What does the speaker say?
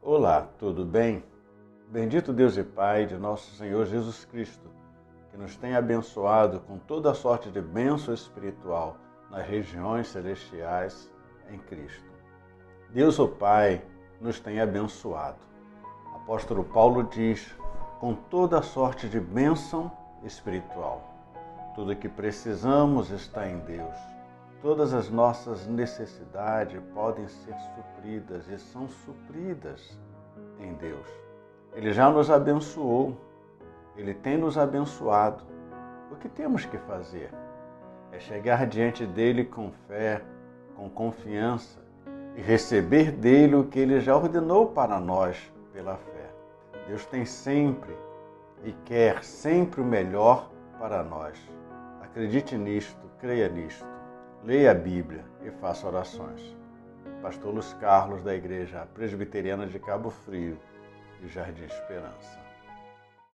Olá, tudo bem? Bendito Deus e Pai de nosso Senhor Jesus Cristo, que nos tem abençoado com toda sorte de bênção espiritual nas regiões celestiais em Cristo. Deus, o Pai, nos tem abençoado. Apóstolo Paulo diz: com toda sorte de bênção espiritual. Tudo o que precisamos está em Deus. Todas as nossas necessidades podem ser supridas e são supridas em Deus. Ele já nos abençoou, ele tem nos abençoado. O que temos que fazer? É chegar diante dele com fé, com confiança e receber dele o que ele já ordenou para nós pela fé. Deus tem sempre e quer sempre o melhor para nós. Acredite nisto, creia nisto. Leia a Bíblia e faça orações. Pastor Luiz Carlos, da Igreja Presbiteriana de Cabo Frio e Jardim Esperança.